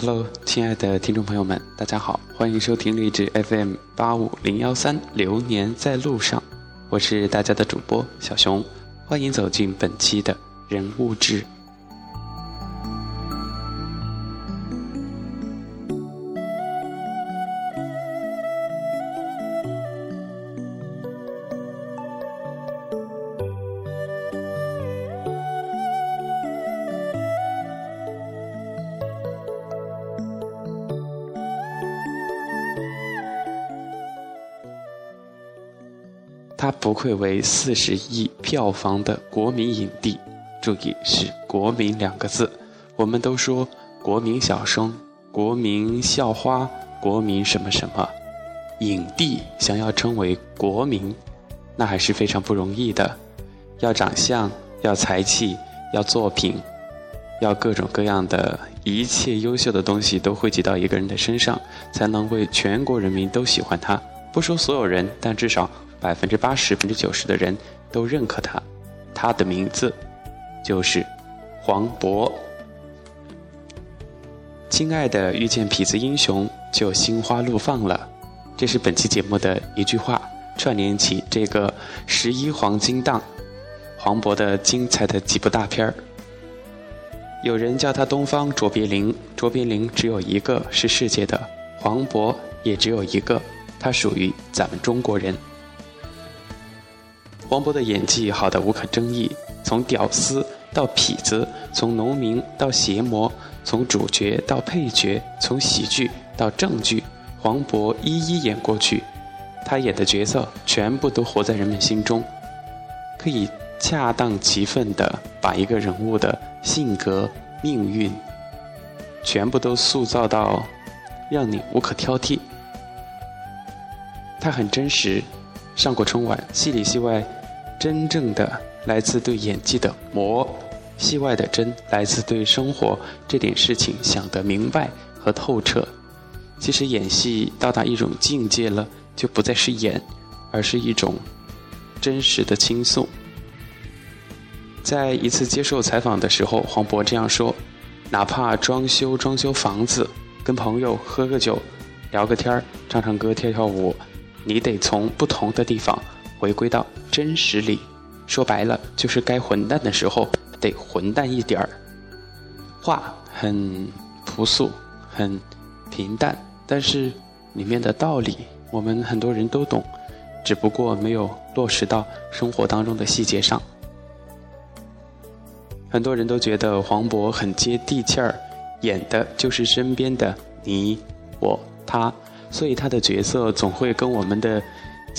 Hello，亲爱的听众朋友们，大家好，欢迎收听励志 FM 八五零幺三《流年在路上》，我是大家的主播小熊，欢迎走进本期的人物志。他不愧为四十亿票房的国民影帝，注意是“国民”两个字。我们都说国民小生、国民校花、国民什么什么，影帝想要称为国民，那还是非常不容易的。要长相，要才气，要作品，要各种各样的一切优秀的东西都汇集到一个人的身上，才能为全国人民都喜欢他。不说所有人，但至少。百分之八十、百分之九十的人都认可他，他的名字就是黄渤。亲爱的，遇见痞子英雄就心花怒放了，这是本期节目的一句话，串联起这个十一黄金档黄渤的精彩的几部大片儿。有人叫他东方卓别林，卓别林只有一个是世界的，黄渤也只有一个，他属于咱们中国人。黄渤的演技好的无可争议，从屌丝到痞子，从农民到邪魔，从主角到配角，从喜剧到正剧，黄渤一一演过去。他演的角色全部都活在人们心中，可以恰当其分地把一个人物的性格、命运全部都塑造到让你无可挑剔。他很真实，上过春晚，戏里戏外。真正的来自对演技的磨，戏外的真来自对生活这点事情想得明白和透彻。其实演戏到达一种境界了，就不再是演，而是一种真实的倾诉。在一次接受采访的时候，黄渤这样说：“哪怕装修装修房子，跟朋友喝个酒，聊个天儿，唱唱歌，跳跳舞，你得从不同的地方。”回归到真实里，说白了就是该混蛋的时候得混蛋一点儿。话很朴素，很平淡，但是里面的道理我们很多人都懂，只不过没有落实到生活当中的细节上。很多人都觉得黄渤很接地气儿，演的就是身边的你、我、他，所以他的角色总会跟我们的。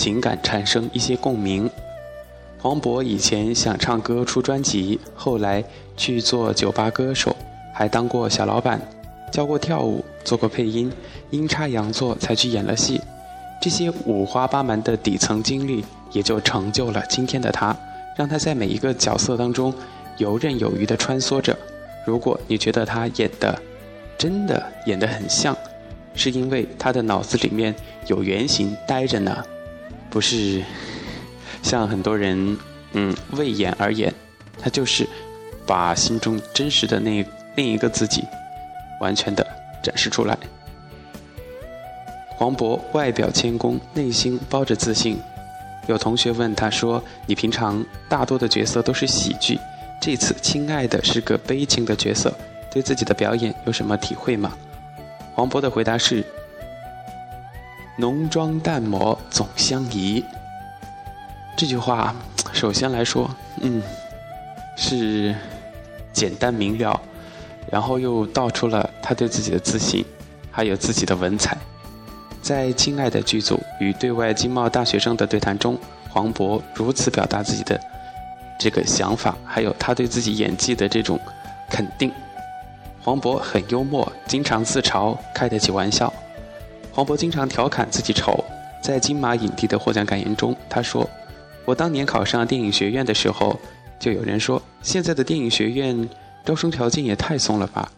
情感产生一些共鸣。黄渤以前想唱歌出专辑，后来去做酒吧歌手，还当过小老板，教过跳舞，做过配音，阴差阳错才去演了戏。这些五花八门的底层经历，也就成就了今天的他，让他在每一个角色当中游刃有余地穿梭着。如果你觉得他演的真的演得很像，是因为他的脑子里面有原型待着呢。不是像很多人嗯为演而演，他就是把心中真实的那另一个自己完全的展示出来。黄渤外表谦恭，内心包着自信。有同学问他说：“你平常大多的角色都是喜剧，这次亲爱的是个悲情的角色，对自己的表演有什么体会吗？”黄渤的回答是。浓妆淡抹总相宜。这句话，首先来说，嗯，是简单明了，然后又道出了他对自己的自信，还有自己的文采。在《亲爱的》剧组与对外经贸大学生的对谈中，黄渤如此表达自己的这个想法，还有他对自己演技的这种肯定。黄渤很幽默，经常自嘲，开得起玩笑。黄渤经常调侃自己丑，在金马影帝的获奖感言中，他说：“我当年考上电影学院的时候，就有人说现在的电影学院招生条件也太松了吧。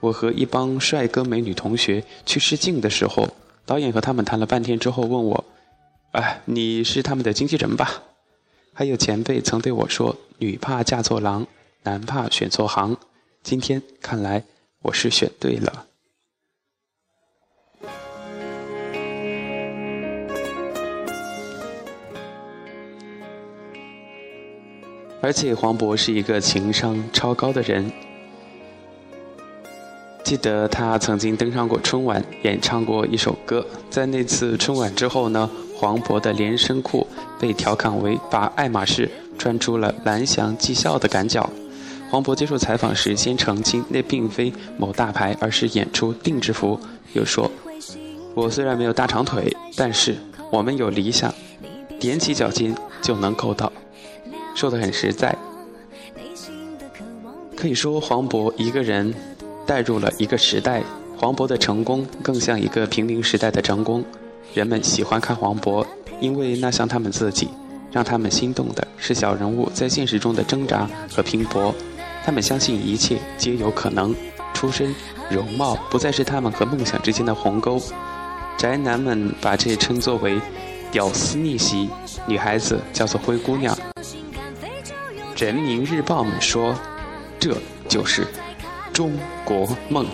我和一帮帅哥美女同学去试镜的时候，导演和他们谈了半天之后问我：‘哎，你是他们的经纪人吧？’还有前辈曾对我说：‘女怕嫁错郎，男怕选错行。’今天看来我是选对了。而且黄渤是一个情商超高的人。记得他曾经登上过春晚，演唱过一首歌。在那次春晚之后呢，黄渤的连身裤被调侃为把爱马仕穿出了蓝翔技校的赶脚。黄渤接受采访时先澄清，那并非某大牌，而是演出定制服。又说：“我虽然没有大长腿，但是我们有理想，踮起脚尖就能够到。”说的很实在，可以说黄渤一个人带入了一个时代。黄渤的成功更像一个平民时代的成功。人们喜欢看黄渤，因为那像他们自己，让他们心动的是小人物在现实中的挣扎和拼搏。他们相信一切皆有可能，出身、容貌不再是他们和梦想之间的鸿沟。宅男们把这称作为“屌丝逆袭”，女孩子叫做“灰姑娘”。人民日报们说，这就是中国梦。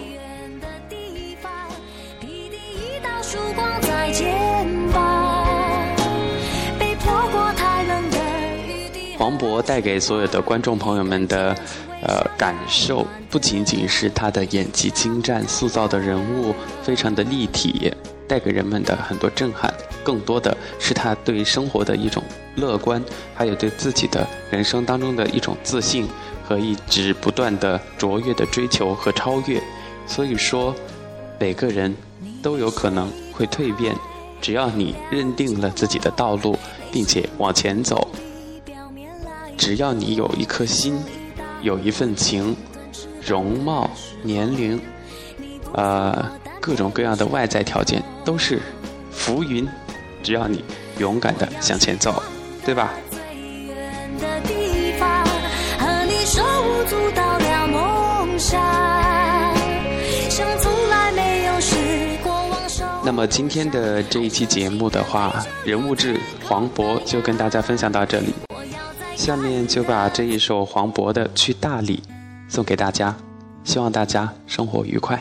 黄渤带给所有的观众朋友们的，呃，感受不仅仅是他的演技精湛，塑造的人物非常的立体。带给人们的很多震撼，更多的是他对生活的一种乐观，还有对自己的人生当中的一种自信和一直不断的卓越的追求和超越。所以说，每个人都有可能会蜕变，只要你认定了自己的道路，并且往前走，只要你有一颗心，有一份情，容貌、年龄，呃。各种各样的外在条件都是浮云，只要你勇敢的向前走，对吧？那么今天的这一期节目的话，人物志黄渤就跟大家分享到这里，下面就把这一首黄渤的《去大理》送给大家，希望大家生活愉快。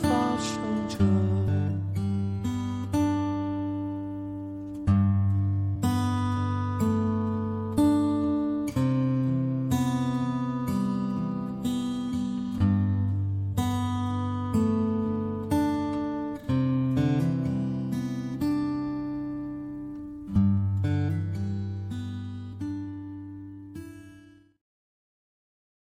发。